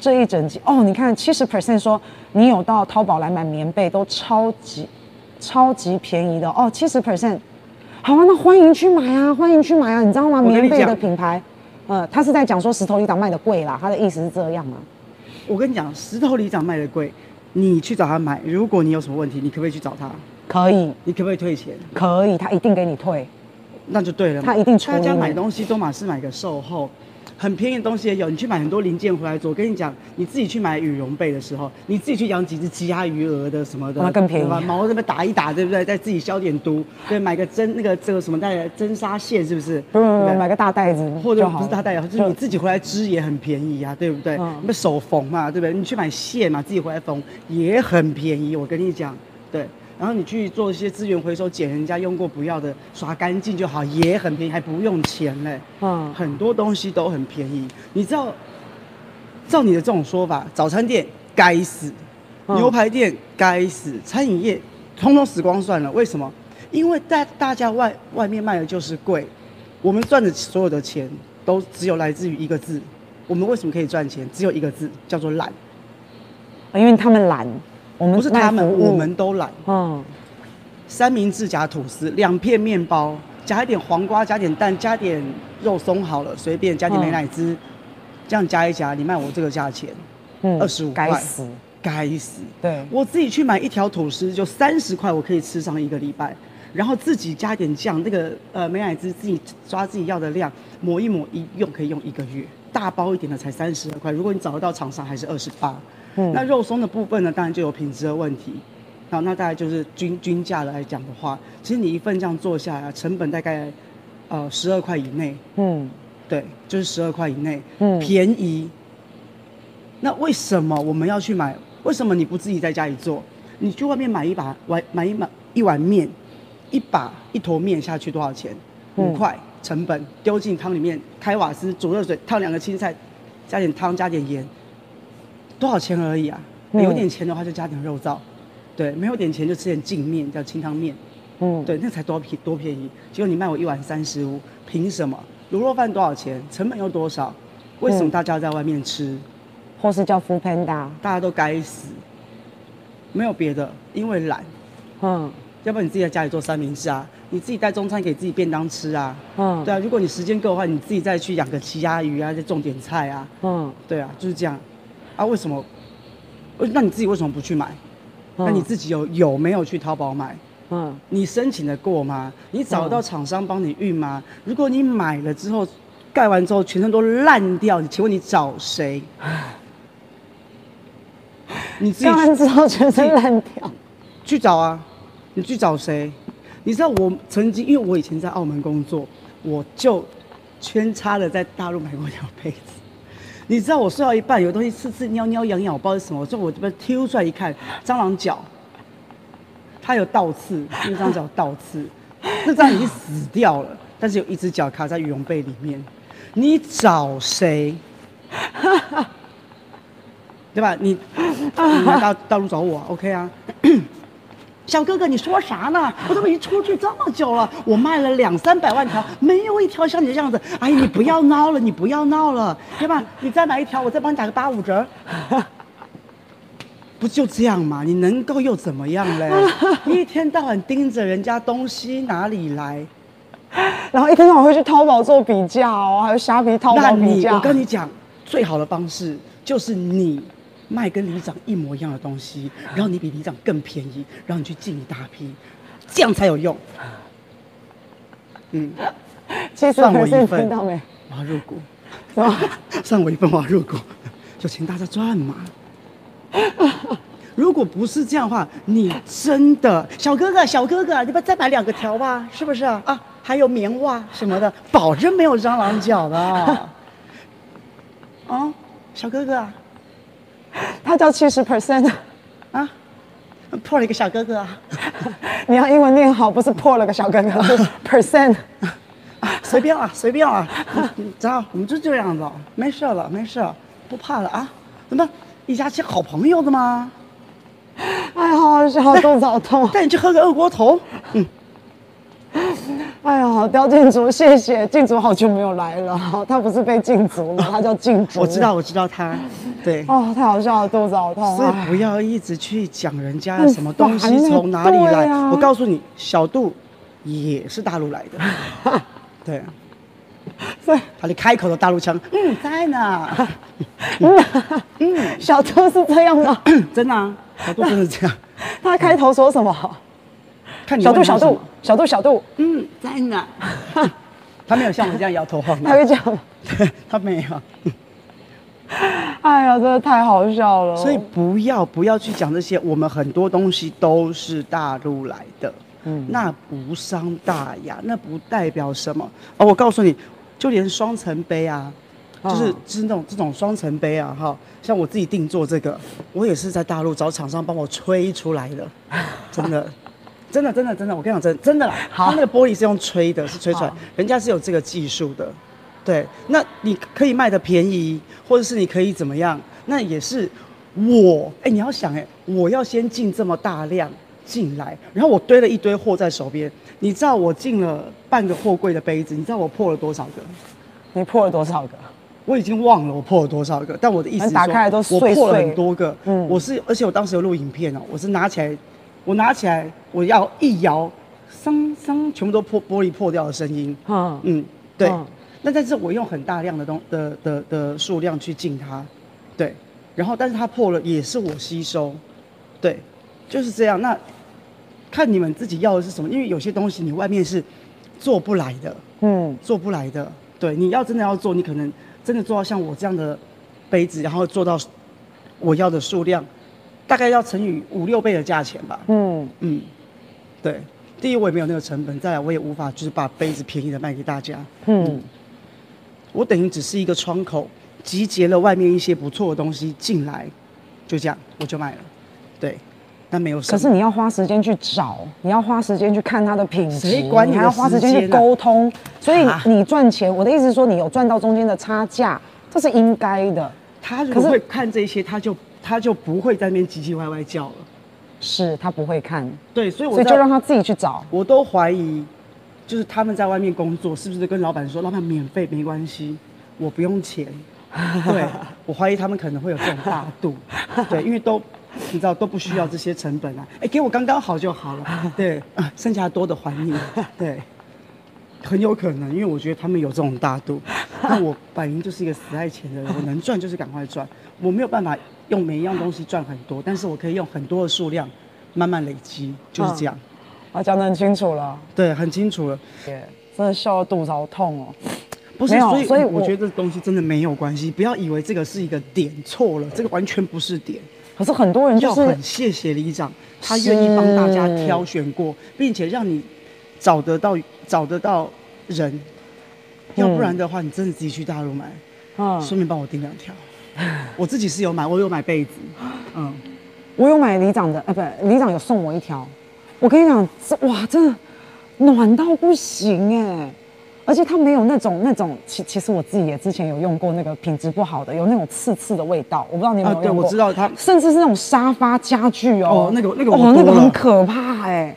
这一整集哦，你看七十 percent 说你有到淘宝来买棉被都超级超级便宜的哦，七十 percent，好啊，那欢迎去买啊，欢迎去买啊，你知道吗？棉被的品牌，呃，他是在讲说石头里长卖的贵啦，他的意思是这样吗？我跟你讲，石头里长卖的贵，你去找他买，如果你有什么问题，你可不可以去找他？可以，你可不可以退钱？可以，他一定给你退，那就对了。他一定出。大家买东西都嘛是买个售后。很便宜的东西也有，你去买很多零件回来做。我跟你讲，你自己去买羽绒被的时候，你自己去养几只鸡鸭鱼鹅的什么的，那更便宜。毛这边打一打，对不对？再自己消点毒，对，买个针那个这个什么带针纱线，是不是？不不不，买个大袋子，或者不是大袋子，就是你自己回来织也很便宜啊，对不对？那、嗯、手缝嘛，对不对？你去买线嘛，自己回来缝也很便宜。我跟你讲，对。然后你去做一些资源回收，捡人家用过不要的，刷干净就好，也很便宜，还不用钱嘞。嗯，很多东西都很便宜。你知道，照你的这种说法，早餐店该死，牛排店该死，餐饮业通通死光算了。为什么？因为大大家外外面卖的就是贵，我们赚的所有的钱都只有来自于一个字。我们为什么可以赚钱？只有一个字，叫做懒。因为他们懒。我们不是他们，我们都懒。嗯，三明治夹吐司，两片面包，加一点黄瓜，加点蛋，加点肉松好了，随便加点美乃滋，嗯、这样加一加，你卖我这个价钱，嗯，二十五块。该死，该死。对，我自己去买一条吐司就三十块，我可以吃上一个礼拜。然后自己加点酱，那个呃美乃滋自己抓自己要的量，抹一抹一用可以用一个月。大包一点的才三十二块，如果你找得到厂商还是二十八。嗯、那肉松的部分呢，当然就有品质的问题。好，那大概就是均均价来讲的话，其实你一份这样做下来，成本大概呃十二块以内。嗯，对，就是十二块以内，嗯，便宜。那为什么我们要去买？为什么你不自己在家里做？你去外面买一把，买买一碗一碗面，一把一坨面下去多少钱？五块，成本丢进汤里面，开瓦斯煮热水，烫两个青菜，加点汤，加点盐。多少钱而已啊？嗯、有点钱的话就加点肉燥，对，没有点钱就吃点净面，叫清汤面，嗯，对，那才多便多便宜。结果你卖我一碗三十五，凭什么？卤肉饭多少钱？成本又多少？为什么大家要在外面吃？嗯、或是叫 foodpanda？大家都该死，没有别的，因为懒。嗯，要不然你自己在家里做三明治啊？你自己带中餐给自己便当吃啊？嗯，对啊。如果你时间够的话，你自己再去养个鸡鸭鱼啊，再种点菜啊。嗯，对啊，就是这样。啊，为什么？那你自己为什么不去买？嗯、那你自己有有没有去淘宝买？嗯，你申请的过吗？你找得到厂商帮你运吗？嗯、如果你买了之后，盖完之后全身都烂掉，你请问你找谁？你自己盖完之后全身烂掉，去找啊！你去找谁？你知道我曾经，因为我以前在澳门工作，我就圈叉的在大陆买过一条被子。你知道我睡到一半，有东西刺刺、尿尿、痒痒，我不知道是什么。所以我这边挑出来一看，蟑螂脚，它有倒刺，那张脚倒刺，那张已经死掉了，但是有一只脚卡在羽绒被里面。你找谁？对吧？你你到道路找我，OK 啊？小哥哥，你说啥呢？我都已经出去这么久了，我卖了两三百万条，没有一条像你这样子。哎，你不要闹了，你不要闹了，对吧？你再买一条，我再帮你打个八五折。不就这样吗？你能够又怎么样嘞？你 一天到晚盯着人家东西哪里来？然后一天到晚会去淘宝做比较哦，还有虾皮淘宝比较。我跟你讲，最好的方式就是你。卖跟里长一模一样的东西，然后你比里长更便宜，然后你去进一大批，这样才有用。嗯，算我一份，我要入股，是吧？算我一份，我要入股，就请大家赚嘛。如果不是这样的话，你真的小哥哥，小哥哥，你不再买两个条吧？是不是啊？啊，还有棉袜什么的，保证没有蟑螂脚的。啊，小哥哥。他叫七十 percent 啊，破了一个小哥哥啊！你要英文念好，不是破了个小哥哥，是 percent。随便啊，随便啊，你知道，我们就这样子，没事了，没事，不怕了啊！怎么一家亲好朋友的吗？哎呀，好好笑，肚子好痛，带你去喝个二锅头。嗯。哎呀，刁静竹，谢谢静竹，好久没有来了。他不是被禁足吗？他叫静竹。我知道，我知道他。对，哦，太好笑了，肚子好痛。所以不要一直去讲人家什么东西从哪里来。啊、我告诉你，小杜也是大陆来的。对，所以他的开口的大陆腔，嗯，在呢。嗯，小杜是这样的，真的啊，小杜真的是这样。他开头说什么？看你小度，小度，小度，小度。嗯，在呢。他没有像我这样摇头晃脑。他会这样 他没有。哎呀，真的太好笑了！所以不要不要去讲这些，我们很多东西都是大陆来的，嗯，那无伤大雅，那不代表什么哦。我告诉你，就连双层杯啊，就是就是那种这种双层杯啊，哈，像我自己定做这个，我也是在大陆找厂商帮我吹出来的，真的，真的，真的，真的，我跟你讲，真真的啦，好，它那个玻璃是用吹的，是吹出来，人家是有这个技术的。对，那你可以卖的便宜，或者是你可以怎么样？那也是我哎，你要想哎，我要先进这么大量进来，然后我堆了一堆货在手边。你知道我进了半个货柜的杯子，你知道我破了多少个？你破了多少个？我已经忘了我破了多少个，但我的意思是说，打开来都碎碎，我破了很多个。嗯，我是，而且我当时有录影片哦，我是拿起来，我拿起来，我要一摇，桑桑，全部都破玻璃破掉的声音。嗯嗯，对。嗯那但是我用很大量的东的的的数量去进它，对，然后但是它破了也是我吸收，对，就是这样。那看你们自己要的是什么，因为有些东西你外面是做不来的，嗯，做不来的。对，你要真的要做，你可能真的做到像我这样的杯子，然后做到我要的数量，大概要乘以五六倍的价钱吧。嗯嗯，对，第一我也没有那个成本，再来我也无法就是把杯子便宜的卖给大家。嗯。嗯我等于只是一个窗口，集结了外面一些不错的东西进来，就这样我就卖了。对，那没有什么。可是你要花时间去找，你要花时间去看它的品质，谁管你，你还要花时间去沟通。所以你赚钱，我的意思是说，你有赚到中间的差价，这是应该的。他如果会看这些，他就他就不会在那边唧唧歪歪叫了。是他不会看。对，所以我所以就让他自己去找。我都怀疑。就是他们在外面工作，是不是跟老板说，老板免费没关系，我不用钱？对，我怀疑他们可能会有这种大度，对，因为都你知道都不需要这些成本啊，哎、欸，给我刚刚好就好了，对，剩下多的还你，对，很有可能，因为我觉得他们有这种大度，那我摆明就是一个死爱钱的人，我能赚就是赶快赚，我没有办法用每一样东西赚很多，但是我可以用很多的数量慢慢累积，就是这样。啊，讲得很清楚了，对，很清楚了，对，真的笑得肚子好痛哦。不是，所以所以我觉得这东西真的没有关系，不要以为这个是一个点错了，这个完全不是点。可是很多人就是很谢谢里长，他愿意帮大家挑选过，并且让你找得到找得到人，要不然的话，你真的自己去大陆买，嗯，顺便帮我订两条。我自己是有买，我有买被子，嗯，我有买里长的，啊，不，里长有送我一条。我跟你讲，这哇，真的暖到不行哎！而且它没有那种那种，其其实我自己也之前有用过那个品质不好的，有那种刺刺的味道，我不知道你有没有用过？啊、对，我知道它，甚至是那种沙发家具哦，哦那个那个哦，那个很可怕哎！